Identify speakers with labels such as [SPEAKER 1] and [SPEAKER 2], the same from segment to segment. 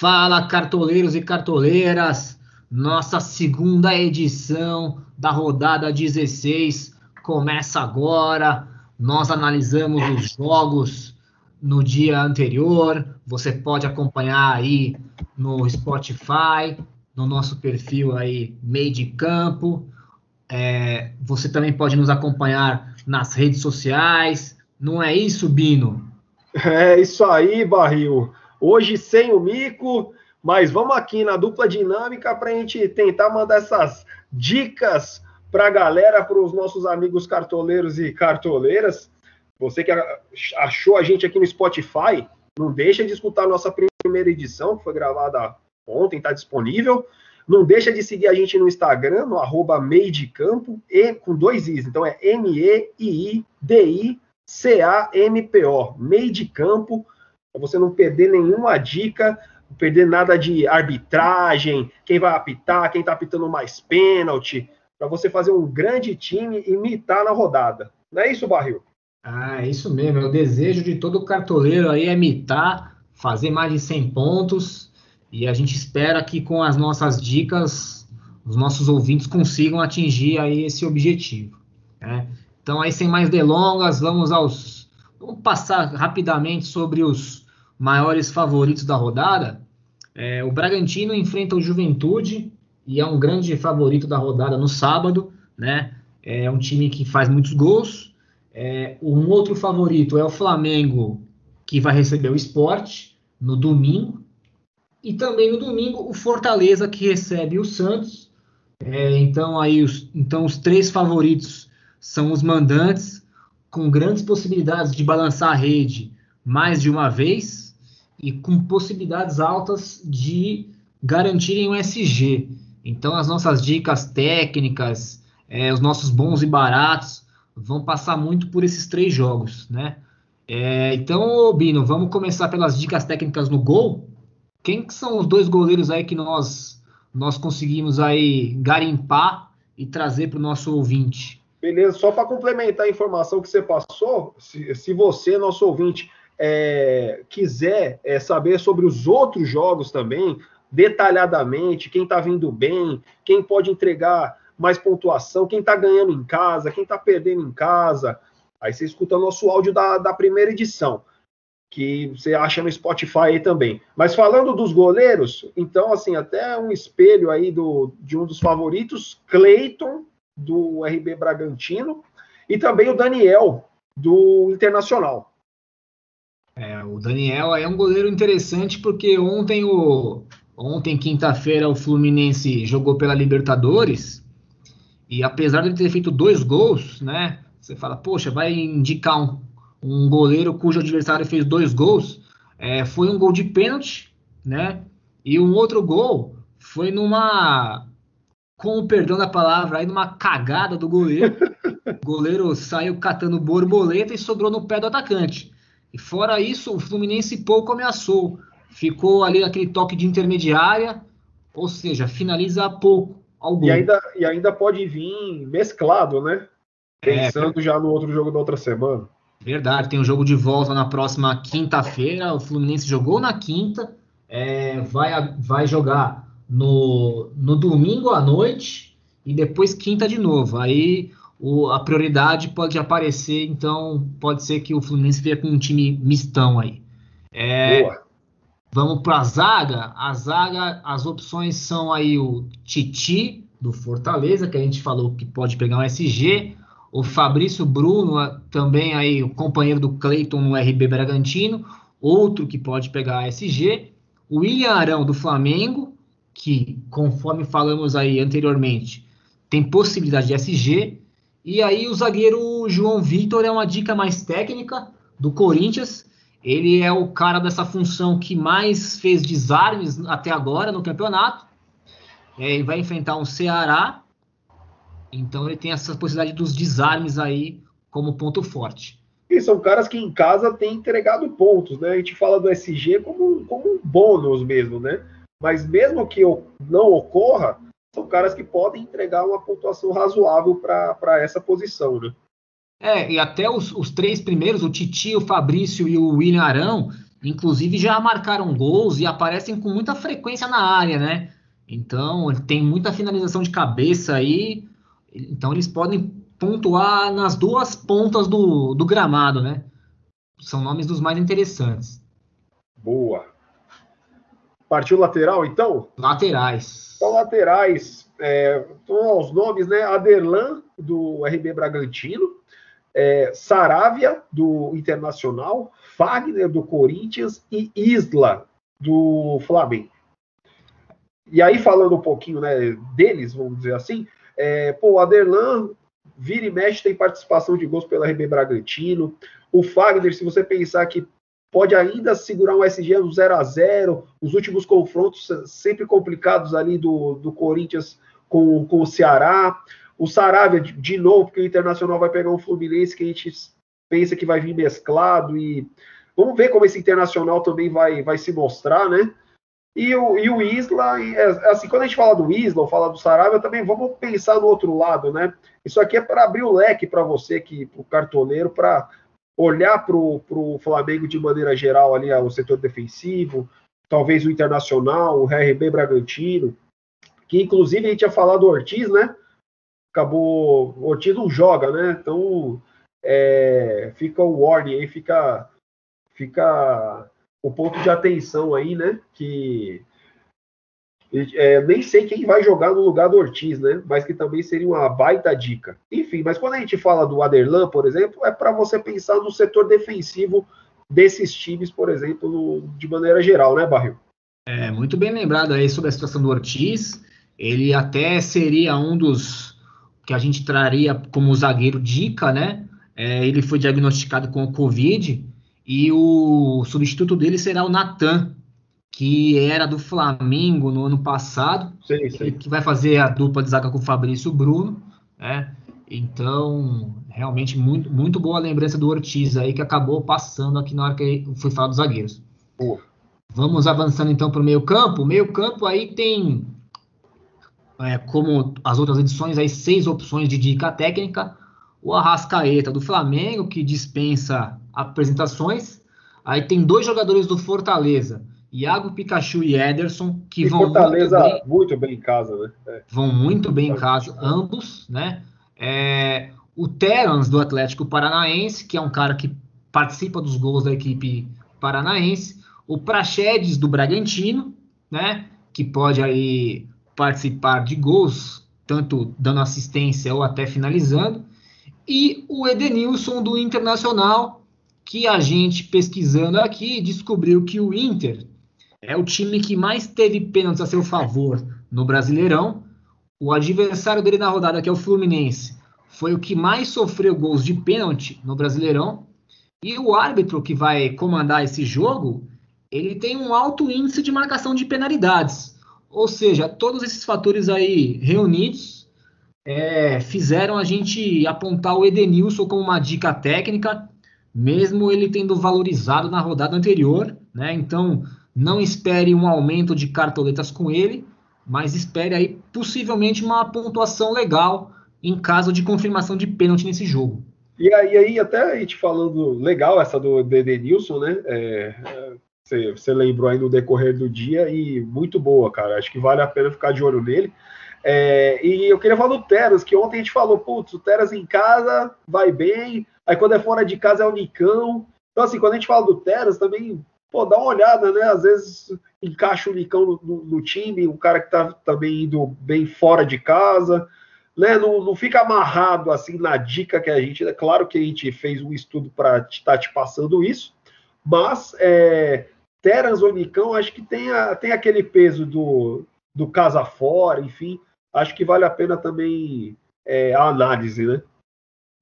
[SPEAKER 1] Fala, cartoleiros e cartoleiras! Nossa segunda edição da rodada 16 começa agora. Nós analisamos os jogos no dia anterior. Você pode acompanhar aí no Spotify, no nosso perfil aí Meio de Campo. É, você também pode nos acompanhar nas redes sociais. Não é isso, Bino?
[SPEAKER 2] É isso aí, Barril. Hoje sem o Mico, mas vamos aqui na dupla dinâmica para a gente tentar mandar essas dicas para a galera, para os nossos amigos cartoleiros e cartoleiras. Você que achou a gente aqui no Spotify, não deixa de escutar a nossa primeira edição, que foi gravada ontem, está disponível. Não deixa de seguir a gente no Instagram, no arroba Meidicampo, e com dois Is. Então é M-E-I-I-D-I-C-A-M-P-O. Meio de campo para você não perder nenhuma dica, não perder nada de arbitragem, quem vai apitar, quem está apitando mais pênalti, para você fazer um grande time e imitar na rodada. Não é isso, Barril?
[SPEAKER 1] Ah, é isso mesmo. É o desejo de todo cartoleiro aí é imitar, fazer mais de 100 pontos. E a gente espera que com as nossas dicas, os nossos ouvintes consigam atingir aí esse objetivo. Né? Então, aí sem mais delongas, vamos aos Vamos passar rapidamente sobre os maiores favoritos da rodada. É, o Bragantino enfrenta o Juventude e é um grande favorito da rodada no sábado, né? É um time que faz muitos gols. É, um outro favorito é o Flamengo, que vai receber o esporte no domingo. E também no domingo o Fortaleza, que recebe o Santos. É, então aí os, então os três favoritos são os mandantes com grandes possibilidades de balançar a rede mais de uma vez e com possibilidades altas de garantirem o SG. Então, as nossas dicas técnicas, é, os nossos bons e baratos vão passar muito por esses três jogos, né? É, então, Bino, vamos começar pelas dicas técnicas no gol. Quem que são os dois goleiros aí que nós nós conseguimos aí garimpar e trazer para o nosso ouvinte?
[SPEAKER 2] Beleza, só para complementar a informação que você passou, se, se você, nosso ouvinte, é, quiser é, saber sobre os outros jogos também, detalhadamente, quem está vindo bem, quem pode entregar mais pontuação, quem está ganhando em casa, quem está perdendo em casa, aí você escuta nosso áudio da, da primeira edição, que você acha no Spotify aí também. Mas falando dos goleiros, então, assim, até um espelho aí do, de um dos favoritos, Cleiton do RB Bragantino, e também o Daniel, do Internacional.
[SPEAKER 1] É, o Daniel é um goleiro interessante porque ontem, o, ontem quinta-feira, o Fluminense jogou pela Libertadores e apesar de ele ter feito dois gols, né? Você fala, poxa, vai indicar um, um goleiro cujo adversário fez dois gols. É, foi um gol de pênalti, né? E um outro gol foi numa com o perdão da palavra, aí numa cagada do goleiro. O goleiro saiu catando borboleta e sobrou no pé do atacante. E fora isso, o Fluminense pouco ameaçou. Ficou ali aquele toque de intermediária, ou seja, finaliza pouco
[SPEAKER 2] ao gol. E ainda, e ainda pode vir mesclado, né? É, Pensando é, já no outro jogo da outra semana.
[SPEAKER 1] Verdade, tem um jogo de volta na próxima quinta-feira. O Fluminense jogou na quinta, é, vai, vai jogar no, no domingo à noite e depois quinta de novo. Aí o, a prioridade pode aparecer, então pode ser que o Fluminense venha com um time mistão aí. É, vamos para a zaga. A zaga, as opções são aí o Titi do Fortaleza, que a gente falou que pode pegar um SG. O Fabrício Bruno, também aí o companheiro do Cleiton no RB Bragantino, outro que pode pegar SG. O William Arão do Flamengo, que, conforme falamos aí anteriormente, tem possibilidade de SG. E aí o zagueiro João Vitor é uma dica mais técnica do Corinthians. Ele é o cara dessa função que mais fez desarmes até agora no campeonato. É, ele vai enfrentar um Ceará. Então ele tem essa possibilidade dos desarmes aí como ponto forte.
[SPEAKER 2] E são caras que em casa têm entregado pontos, né? A gente fala do SG como, como um bônus mesmo, né? Mas mesmo que não ocorra, são caras que podem entregar uma pontuação razoável para essa posição, né?
[SPEAKER 1] É, e até os, os, três primeiros, o Titi, o Fabrício e o William Arão, inclusive já marcaram gols e aparecem com muita frequência na área, né? Então, tem muita finalização de cabeça aí, então eles podem pontuar nas duas pontas do, do gramado, né? São nomes dos mais interessantes.
[SPEAKER 2] Boa. Partiu lateral, então?
[SPEAKER 1] Laterais.
[SPEAKER 2] Então, laterais. É, então, os nomes, né? Aderlan, do RB Bragantino. É, Saravia, do Internacional. Fagner, do Corinthians. E Isla, do Flamengo. E aí, falando um pouquinho né, deles, vamos dizer assim, é, pô, o Aderlan vira e mexe, tem participação de gols pela RB Bragantino. O Fagner, se você pensar que pode ainda segurar um SG no 0 a 0 os últimos confrontos sempre complicados ali do, do Corinthians com, com o Ceará. O Saravia, de, novo, porque o Internacional vai pegar um Fluminense que a gente pensa que vai vir mesclado e vamos ver como esse Internacional também vai, vai se mostrar, né? E o, e o Isla, e, é, assim, quando a gente fala do Isla ou fala do Sarabia, também vamos pensar no outro lado, né? Isso aqui é para abrir o leque para você, que o cartoneiro, para olhar para o Flamengo de maneira geral ali, o setor defensivo, talvez o Internacional, o RB Bragantino, que inclusive a gente ia falar do Ortiz, né? Acabou, o Ortiz não joga, né? Então é, fica o warning aí, fica, fica o ponto de atenção aí, né? Que é, nem sei quem vai jogar no lugar do Ortiz, né? Mas que também seria uma baita dica. Enfim, mas quando a gente fala do Aderlan, por exemplo, é para você pensar no setor defensivo desses times, por exemplo, no, de maneira geral, né, Barril?
[SPEAKER 1] É, muito bem lembrado aí sobre a situação do Ortiz. Ele até seria um dos que a gente traria como zagueiro dica, né? É, ele foi diagnosticado com o Covid e o substituto dele será o Natan, que era do Flamengo no ano passado, sim, sim. que vai fazer a dupla de zaga com o Fabrício Bruno, né? Então, realmente muito, muito boa lembrança do Ortiz aí, que acabou passando aqui na hora que foi falar dos zagueiros. Vamos avançando então para o meio campo. O meio campo aí tem, é, como as outras edições, aí seis opções de dica técnica. O Arrascaeta do Flamengo, que dispensa apresentações. Aí tem dois jogadores do Fortaleza, Iago Pikachu e Ederson, que e vão
[SPEAKER 2] Fortaleza muito bem, muito bem em casa, né?
[SPEAKER 1] É. Vão muito bem em casa, ambos, né? É, o Terans do Atlético Paranaense, que é um cara que participa dos gols da equipe paranaense, o Praxedes do Bragantino, né? Que pode aí participar de gols, tanto dando assistência ou até finalizando, e o Edenilson do Internacional, que a gente pesquisando aqui descobriu que o Inter é o time que mais teve pênaltis a seu favor no Brasileirão. O adversário dele na rodada, que é o Fluminense, foi o que mais sofreu gols de pênalti no Brasileirão. E o árbitro que vai comandar esse jogo, ele tem um alto índice de marcação de penalidades. Ou seja, todos esses fatores aí reunidos é, fizeram a gente apontar o Edenilson como uma dica técnica mesmo ele tendo valorizado na rodada anterior, né? Então, não espere um aumento de cartoletas com ele, mas espere aí possivelmente uma pontuação legal em caso de confirmação de pênalti nesse jogo.
[SPEAKER 2] E aí, aí até a gente falando legal essa do Edenilson, né? É, você, você lembrou aí no decorrer do dia e muito boa, cara. Acho que vale a pena ficar de olho nele. É, e eu queria falar do Teras, que ontem a gente falou, putz, o Teras em casa vai bem, Aí quando é fora de casa é o Nicão. Então, assim, quando a gente fala do Teras, também, pô, dá uma olhada, né? Às vezes encaixa o Nicão no, no, no time, um cara que tá também indo bem fora de casa. Né, não, não, fica amarrado assim na dica que a gente. É claro que a gente fez um estudo para estar tá te passando isso, mas é, Terans ou Nicão, acho que tem, a, tem aquele peso do, do casa fora, enfim. Acho que vale a pena também é, a análise, né?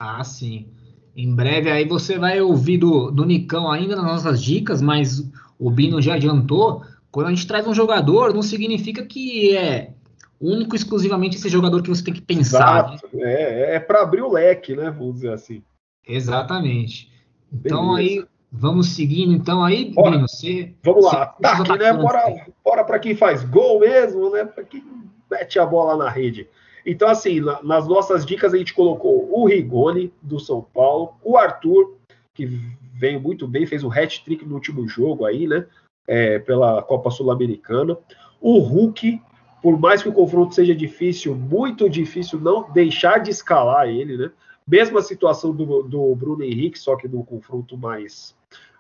[SPEAKER 1] Ah, sim. Em breve aí você vai ouvir do, do Nicão ainda nas nossas dicas, mas o Bino já adiantou. Quando a gente traz um jogador, não significa que é único exclusivamente esse jogador que você tem que pensar.
[SPEAKER 2] Exato. Né? É, é para abrir o leque, né? Vamos dizer assim.
[SPEAKER 1] Exatamente. Então Beleza. aí, vamos seguindo então aí,
[SPEAKER 2] Bora. Bino, você... Vamos lá, ataque, né? Bora, bora para quem faz gol mesmo, né? Para quem mete a bola na rede. Então, assim, na, nas nossas dicas a gente colocou o Rigoni, do São Paulo, o Arthur, que veio muito bem, fez um hat-trick no último jogo aí, né? É, pela Copa Sul-Americana. O Hulk, por mais que o confronto seja difícil, muito difícil não deixar de escalar ele, né? Mesma situação do, do Bruno Henrique, só que no confronto mais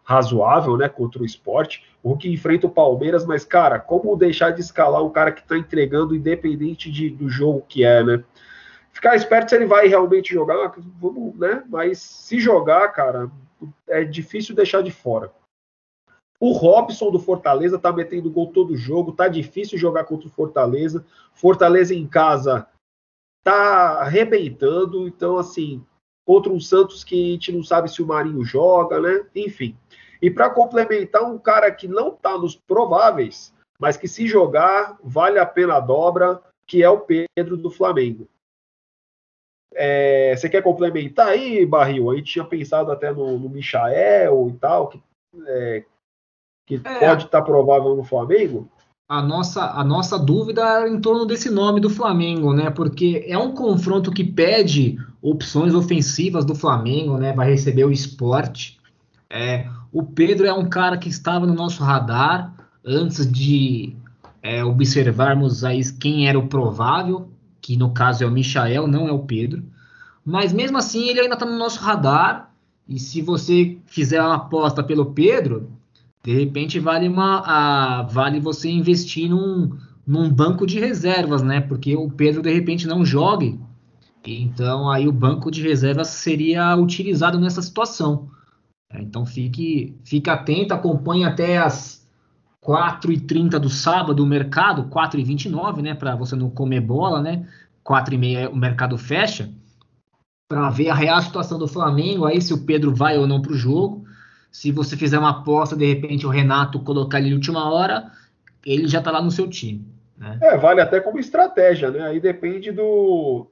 [SPEAKER 2] razoável, né, contra o esporte. O Hulk enfrenta o Palmeiras, mas, cara, como deixar de escalar um cara que está entregando, independente de, do jogo que é, né? Ficar esperto se ele vai realmente jogar, vamos, né? Mas se jogar, cara, é difícil deixar de fora. O Robson do Fortaleza tá metendo gol todo jogo, tá difícil jogar contra o Fortaleza. Fortaleza em casa tá arrebentando, então assim, contra um Santos que a gente não sabe se o Marinho joga, né? Enfim. E para complementar, um cara que não tá nos prováveis, mas que se jogar, vale a pena a dobra, que é o Pedro do Flamengo. É, você quer complementar aí, Barril? A gente tinha pensado até no, no Michael e tal, que, é, que é. pode estar tá provável no Flamengo?
[SPEAKER 1] A nossa, a nossa dúvida é em torno desse nome do Flamengo, né? Porque é um confronto que pede opções ofensivas do Flamengo, né? Vai receber o esporte. É, o Pedro é um cara que estava no nosso radar antes de é, observarmos aí quem era o provável, que no caso é o Michael, não é o Pedro. Mas mesmo assim ele ainda está no nosso radar. E se você fizer uma aposta pelo Pedro, de repente vale uma a, vale você investir num, num banco de reservas, né? Porque o Pedro de repente não jogue. Então aí o banco de reservas seria utilizado nessa situação. Então fique, fique atento, acompanhe até as 4h30 do sábado o mercado, 4h29, né? Para você não comer bola, né? 4h30 o mercado fecha. Para ver a real situação do Flamengo, aí se o Pedro vai ou não para o jogo. Se você fizer uma aposta, de repente o Renato colocar ele última hora, ele já está lá no seu time. Né?
[SPEAKER 2] É, vale até como estratégia, né? Aí depende do,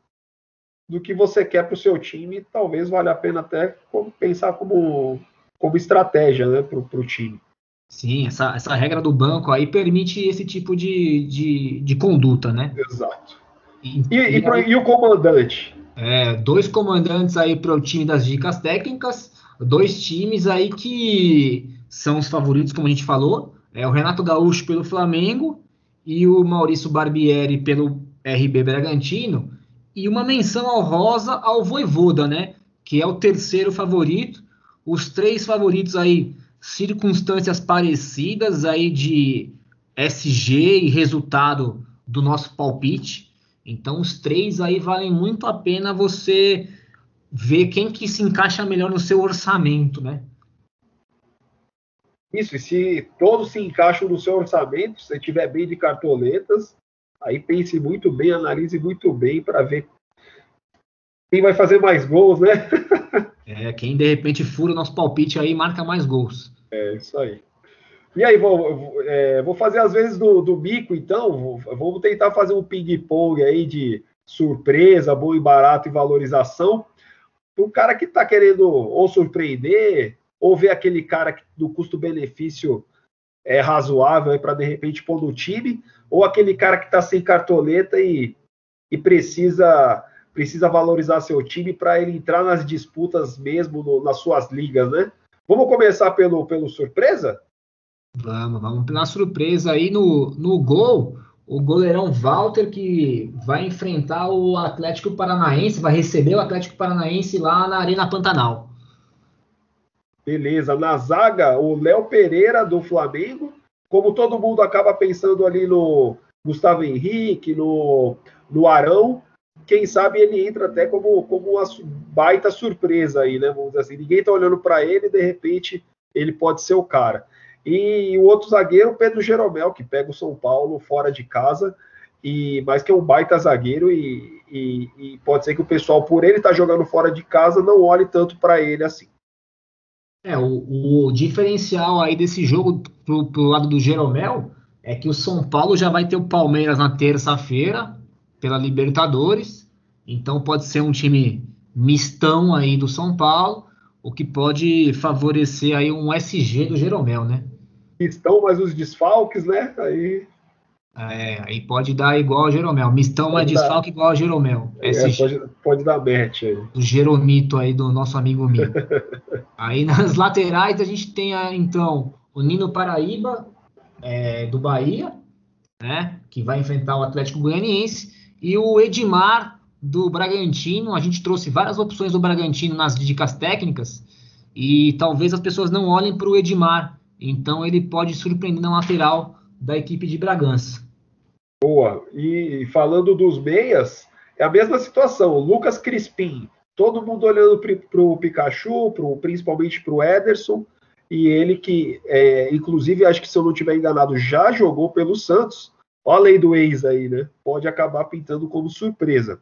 [SPEAKER 2] do que você quer para o seu time. Talvez valha a pena até pensar como, como estratégia né, para o time.
[SPEAKER 1] Sim, essa, essa regra do banco aí permite esse tipo de, de, de conduta, né?
[SPEAKER 2] Exato. E, e, e, e, e o comandante?
[SPEAKER 1] É, dois comandantes aí para o time das dicas técnicas dois times aí que são os favoritos, como a gente falou. É o Renato Gaúcho pelo Flamengo e o Maurício Barbieri pelo RB Bragantino. E uma menção honrosa ao Voivoda, né? Que é o terceiro favorito. Os três favoritos aí, circunstâncias parecidas aí de SG e resultado do nosso palpite. Então os três aí valem muito a pena você ver quem que se encaixa melhor no seu orçamento, né?
[SPEAKER 2] Isso, e se todos se encaixam no seu orçamento, se tiver bem de cartoletas, aí pense muito bem, analise muito bem para ver quem vai fazer mais gols, né?
[SPEAKER 1] é, quem de repente fura o nosso palpite aí marca mais gols.
[SPEAKER 2] É, isso aí. E aí, vou, é, vou fazer às vezes do, do bico, então, vou tentar fazer um ping-pong aí de surpresa, bom e barato e valorização o cara que está querendo ou surpreender, ou ver aquele cara do custo-benefício é razoável para de repente pôr no time, ou aquele cara que está sem cartoleta e, e precisa precisa valorizar seu time para ele entrar nas disputas mesmo no, nas suas ligas, né? Vamos começar pelo, pelo surpresa?
[SPEAKER 1] Vamos, vamos pela surpresa aí no, no gol o goleirão Walter que vai enfrentar o Atlético Paranaense, vai receber o Atlético Paranaense lá na Arena Pantanal.
[SPEAKER 2] Beleza, na zaga, o Léo Pereira do Flamengo. Como todo mundo acaba pensando ali no Gustavo Henrique, no, no Arão, quem sabe ele entra até como, como uma baita surpresa aí, né? Vamos dizer assim, ninguém tá olhando para ele, de repente ele pode ser o cara. E o outro zagueiro, Pedro Jeromel, que pega o São Paulo fora de casa, e mas que é um baita zagueiro e, e, e pode ser que o pessoal, por ele estar tá jogando fora de casa, não olhe tanto para ele assim.
[SPEAKER 1] É, o, o, diferencial aí desse jogo pro, pro lado do Jeromel é que o São Paulo já vai ter o Palmeiras na terça-feira pela Libertadores, então pode ser um time mistão aí do São Paulo, o que pode favorecer aí um SG do Jeromel, né?
[SPEAKER 2] Estão, mas os desfalques, né? Aí.
[SPEAKER 1] É, aí pode dar igual ao Jeromel. Mistão pode é desfalque igual ao Jeromel.
[SPEAKER 2] É, pode, pode dar match aí.
[SPEAKER 1] O Jeromito aí do nosso amigo Mi. aí nas laterais a gente tem então o Nino Paraíba é, do Bahia, né? Que vai enfrentar o Atlético Goianiense. E o Edmar do Bragantino. A gente trouxe várias opções do Bragantino nas dicas técnicas. E talvez as pessoas não olhem para o Edmar. Então ele pode surpreender na lateral da equipe de Bragança.
[SPEAKER 2] Boa. E falando dos meias, é a mesma situação. Lucas Crispim, todo mundo olhando para o Pikachu, pro, principalmente para o Ederson, e ele que, é, inclusive, acho que se eu não estiver enganado, já jogou pelo Santos. Olha a lei do ex aí, né? Pode acabar pintando como surpresa.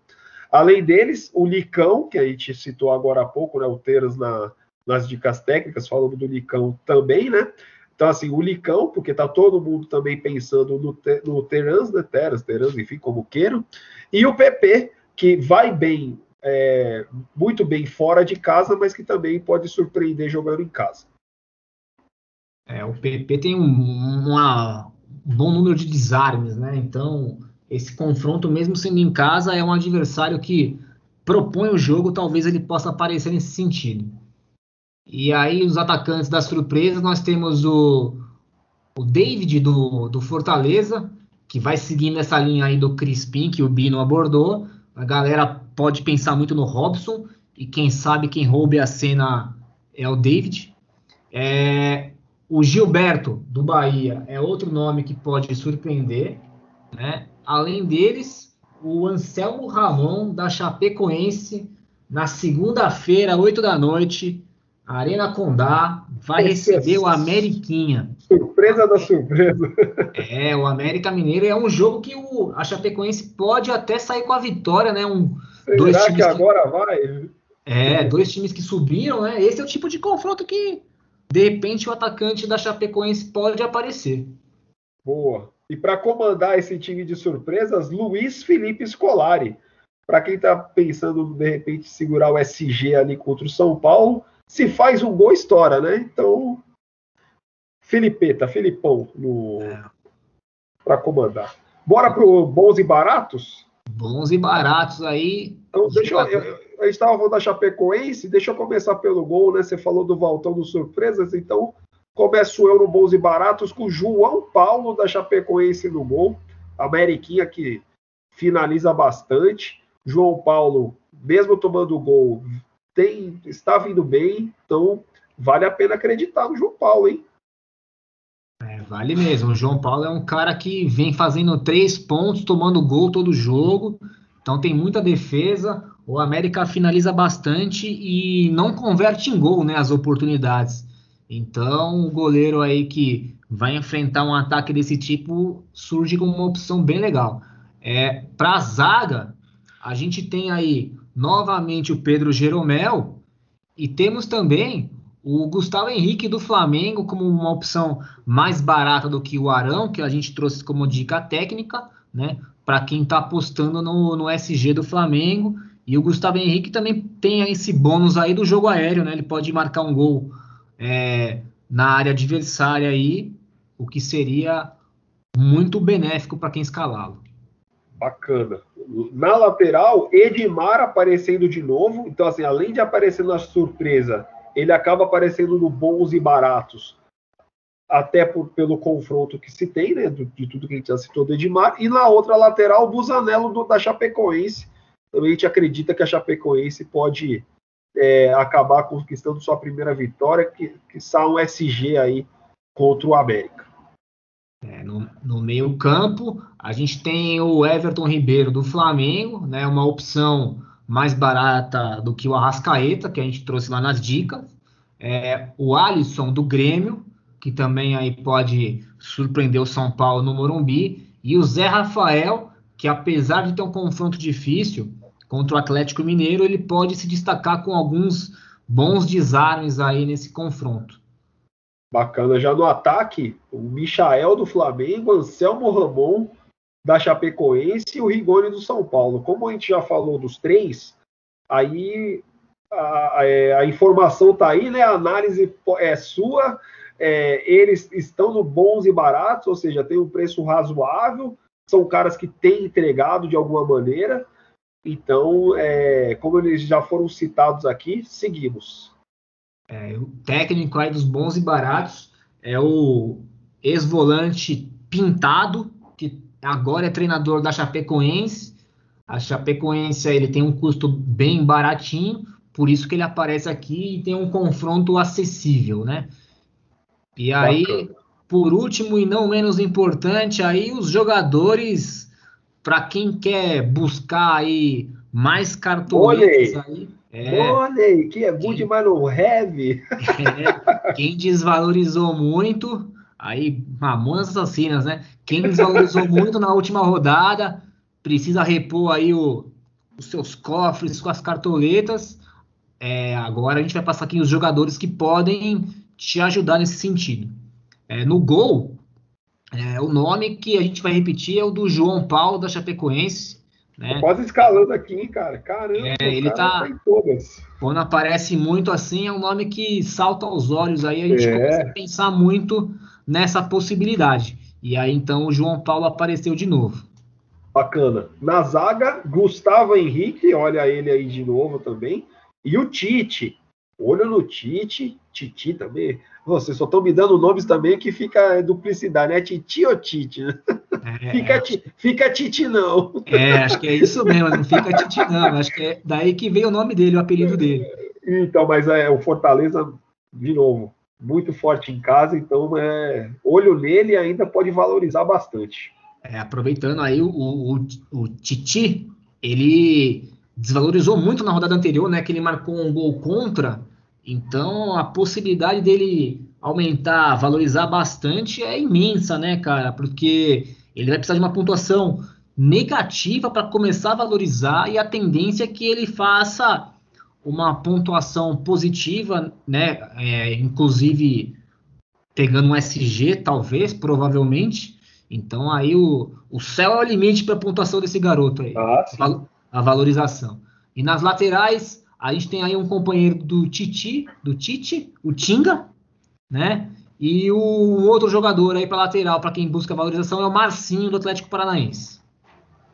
[SPEAKER 2] Além deles, o Licão, que a gente citou agora há pouco, né? O Teras na, nas dicas técnicas, falando do Licão também, né? Então, assim, o Licão, porque tá todo mundo também pensando no, no Terans, né? Teras, Terans, enfim, como queiram. E o PP, que vai bem, é, muito bem fora de casa, mas que também pode surpreender jogando em casa.
[SPEAKER 1] É, o PP tem um, uma, um bom número de desarmes, né? Então, esse confronto, mesmo sendo em casa, é um adversário que propõe o jogo, talvez ele possa aparecer nesse sentido. E aí, os atacantes das surpresas, nós temos o, o David do, do Fortaleza, que vai seguindo essa linha aí do Crispim, que o Bino abordou. A galera pode pensar muito no Robson, e quem sabe quem roube a cena é o David. É, o Gilberto, do Bahia, é outro nome que pode surpreender. Né? Além deles, o Anselmo Ramon, da Chapecoense, na segunda-feira, 8 da noite, Arena Condá vai receber o Ameriquinha.
[SPEAKER 2] Surpresa da surpresa.
[SPEAKER 1] É, o América Mineiro é um jogo que o, a Chapecoense pode até sair com a vitória, né? Um,
[SPEAKER 2] Será dois times que agora que, vai?
[SPEAKER 1] É, dois times que subiram, né? Esse é o tipo de confronto que, de repente, o atacante da Chapecoense pode aparecer.
[SPEAKER 2] Boa. E para comandar esse time de surpresas, Luiz Felipe Scolari. Para quem está pensando, de repente, segurar o SG ali contra o São Paulo, se faz um gol, estoura, né? Então, Filipeta, Filipão no... É. para comandar. Bora pro bons e baratos?
[SPEAKER 1] Bons e baratos aí.
[SPEAKER 2] Então, deixa eu, eu, eu estava falando da Chapecoense, deixa eu começar pelo gol, né? Você falou do Valtão do Surpresas, então começo eu no bons e baratos com João Paulo da Chapecoense no gol. A Ameriquinha que finaliza bastante. João Paulo, mesmo tomando gol, tem, está vindo bem, então vale a pena acreditar no João Paulo, hein?
[SPEAKER 1] É, vale mesmo. O João Paulo é um cara que vem fazendo três pontos, tomando gol todo jogo. Então tem muita defesa. O América finaliza bastante e não converte em gol, né? As oportunidades. Então o goleiro aí que vai enfrentar um ataque desse tipo surge como uma opção bem legal. É, Para a zaga, a gente tem aí novamente o Pedro Jeromel e temos também o Gustavo Henrique do Flamengo como uma opção mais barata do que o Arão, que a gente trouxe como dica técnica, né? Para quem está apostando no, no SG do Flamengo. E o Gustavo Henrique também tem esse bônus aí do jogo aéreo, né? Ele pode marcar um gol é, na área adversária aí, o que seria muito benéfico para quem escalá-lo.
[SPEAKER 2] Bacana. Na lateral, Edmar aparecendo de novo. Então, assim, além de aparecer na surpresa, ele acaba aparecendo no bons e baratos. Até por, pelo confronto que se tem, né? De, tudo que a gente já citou do Edmar. E na outra lateral, o Busanello do, da Chapecoense. Também a gente acredita que a Chapecoense pode é, acabar conquistando sua primeira vitória, que, que sai um SG aí contra o América.
[SPEAKER 1] No, no meio campo, a gente tem o Everton Ribeiro do Flamengo, né, uma opção mais barata do que o Arrascaeta, que a gente trouxe lá nas dicas. É, o Alisson do Grêmio, que também aí pode surpreender o São Paulo no Morumbi. E o Zé Rafael, que apesar de ter um confronto difícil contra o Atlético Mineiro, ele pode se destacar com alguns bons desarmes aí nesse confronto.
[SPEAKER 2] Bacana. Já no ataque, o Michael do Flamengo, Anselmo Ramon da Chapecoense e o Rigoni do São Paulo. Como a gente já falou dos três, aí a, a, é, a informação está aí, né? A análise é sua. É, eles estão no bons e baratos, ou seja, tem um preço razoável. são caras que têm entregado de alguma maneira. Então, é, como eles já foram citados aqui, seguimos.
[SPEAKER 1] É, o técnico aí dos bons e baratos é o ex-volante Pintado, que agora é treinador da Chapecoense. A Chapecoense ele tem um custo bem baratinho, por isso que ele aparece aqui e tem um confronto acessível, né? E aí, Bacana. por último e não menos importante, aí os jogadores, para quem quer buscar aí mais cartoletas aí.
[SPEAKER 2] É, que é good, quem, mas não heavy.
[SPEAKER 1] É, quem desvalorizou muito, aí, mamonas assassinas, né? Quem desvalorizou muito na última rodada, precisa repor aí o, os seus cofres com as cartoletas. É, agora a gente vai passar aqui os jogadores que podem te ajudar nesse sentido. É, no gol, é, o nome que a gente vai repetir é o do João Paulo da Chapecoense. Né?
[SPEAKER 2] Quase escalando aqui, cara. Caramba,
[SPEAKER 1] é, ele cara tá. Quando aparece muito assim, é um nome que salta aos olhos. Aí a gente é. começa a pensar muito nessa possibilidade. E aí então o João Paulo apareceu de novo.
[SPEAKER 2] Bacana. Na zaga, Gustavo Henrique, olha ele aí de novo também. E o Tite. Olho no Tite. Titi também. Vocês só estão me dando nomes também que fica duplicidade, né? Titi ou Tite? Né? É, fica, é, fica Titi não.
[SPEAKER 1] É, acho que é isso mesmo, não fica Titi não. Acho que é daí que veio o nome dele, o apelido dele.
[SPEAKER 2] Então, mas é o Fortaleza, de novo, muito forte em casa, então é, olho nele ainda pode valorizar bastante.
[SPEAKER 1] É, aproveitando aí o, o, o, Titi, ele desvalorizou muito na rodada anterior, né? Que ele marcou um gol contra. Então a possibilidade dele aumentar, valorizar bastante é imensa, né, cara? Porque ele vai precisar de uma pontuação negativa para começar a valorizar e a tendência é que ele faça uma pontuação positiva, né? É, inclusive pegando um SG, talvez, provavelmente. Então aí o, o céu é o limite para a pontuação desse garoto aí. Ah, a, valorização. E nas laterais, a gente tem aí um companheiro do Titi, do Tite, o Tinga, né? E o outro jogador aí para lateral, para quem busca valorização, é o Marcinho do Atlético Paranaense.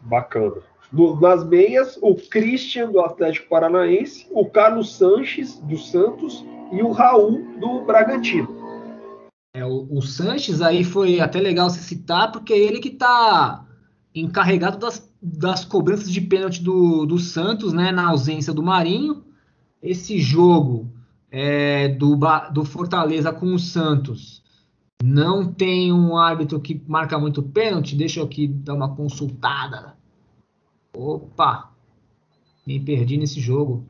[SPEAKER 2] Bacana. Do, das meias, o Christian do Atlético Paranaense, o Carlos Sanches do Santos e o Raul do Bragantino.
[SPEAKER 1] É, o, o Sanches aí foi até legal se citar, porque é ele que está encarregado das, das cobranças de pênalti do, do Santos, né, na ausência do Marinho. Esse jogo é, do, do Fortaleza com o Santos não tem um árbitro que marca muito pênalti. Deixa eu aqui dar uma consultada. Opa! Me perdi nesse jogo.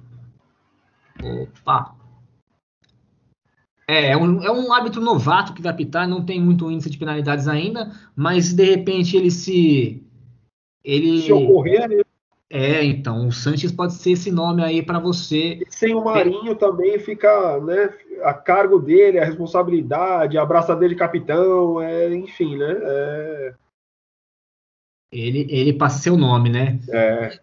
[SPEAKER 1] Opa! É, é um, é um árbitro novato que vai apitar, não tem muito índice de penalidades ainda, mas de repente ele se. Ele,
[SPEAKER 2] se ocorrer, né?
[SPEAKER 1] É, então, o Sanches pode ser esse nome aí para você.
[SPEAKER 2] E sem o Marinho também fica, né, a cargo dele, a responsabilidade, a abraçadeira de capitão, é, enfim, né? É...
[SPEAKER 1] Ele, ele passa seu nome, né?
[SPEAKER 2] É.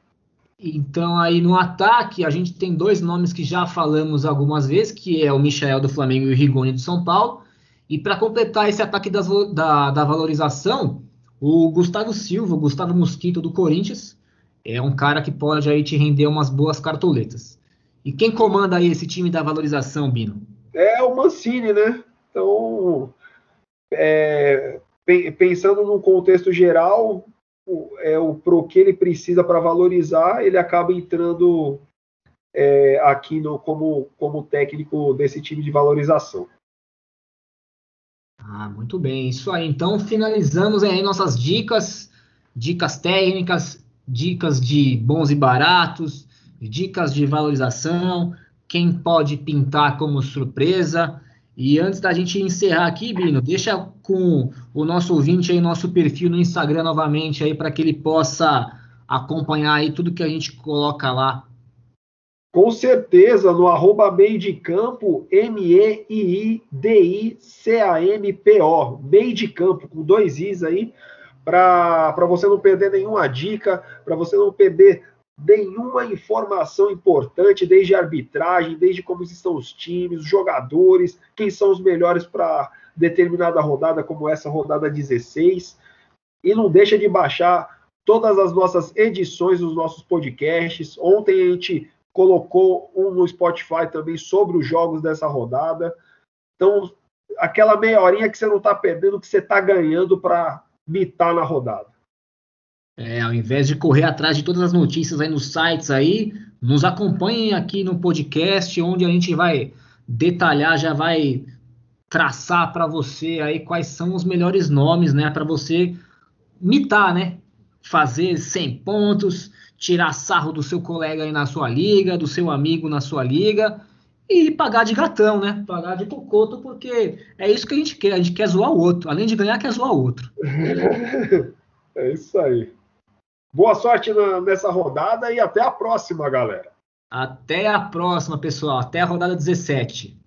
[SPEAKER 1] Então, aí no ataque, a gente tem dois nomes que já falamos algumas vezes, que é o Michel do Flamengo e o Rigoni do São Paulo. E para completar esse ataque das, da, da valorização, o Gustavo Silva, o Gustavo Mosquito do Corinthians, é um cara que pode aí te render umas boas cartoletas. E quem comanda aí esse time da valorização, Bino?
[SPEAKER 2] É o Mancini, né? Então, é, pensando num contexto geral, é o pro que ele precisa para valorizar, ele acaba entrando é, aqui no, como, como técnico desse time de valorização.
[SPEAKER 1] Ah, muito bem, isso aí. Então finalizamos aí nossas dicas, dicas técnicas, dicas de bons e baratos, dicas de valorização, quem pode pintar como surpresa. E antes da gente encerrar aqui, Bino, deixa com o nosso ouvinte aí nosso perfil no Instagram novamente aí para que ele possa acompanhar aí tudo que a gente coloca lá.
[SPEAKER 2] Com certeza, no arroba meio de campo, M-E-I-I-D-I-C-A-M-P-O, meio de campo, com dois Is aí, para você não perder nenhuma dica, para você não perder nenhuma informação importante, desde arbitragem, desde como estão os times, os jogadores, quem são os melhores para determinada rodada, como essa rodada 16. E não deixa de baixar todas as nossas edições dos nossos podcasts. Ontem a gente colocou um no Spotify também sobre os jogos dessa rodada. Então, aquela meia horinha que você não está perdendo, que você está ganhando para mitar na rodada.
[SPEAKER 1] É, ao invés de correr atrás de todas as notícias aí nos sites aí, nos acompanhem aqui no podcast, onde a gente vai detalhar, já vai traçar para você aí quais são os melhores nomes, né, para você mitar, né? Fazer 100 pontos, tirar sarro do seu colega aí na sua liga, do seu amigo na sua liga e pagar de gatão, né? Pagar de cocoto, porque é isso que a gente quer. A gente quer zoar o outro. Além de ganhar, quer zoar o outro.
[SPEAKER 2] é isso aí. Boa sorte nessa rodada e até a próxima, galera.
[SPEAKER 1] Até a próxima, pessoal. Até a rodada 17.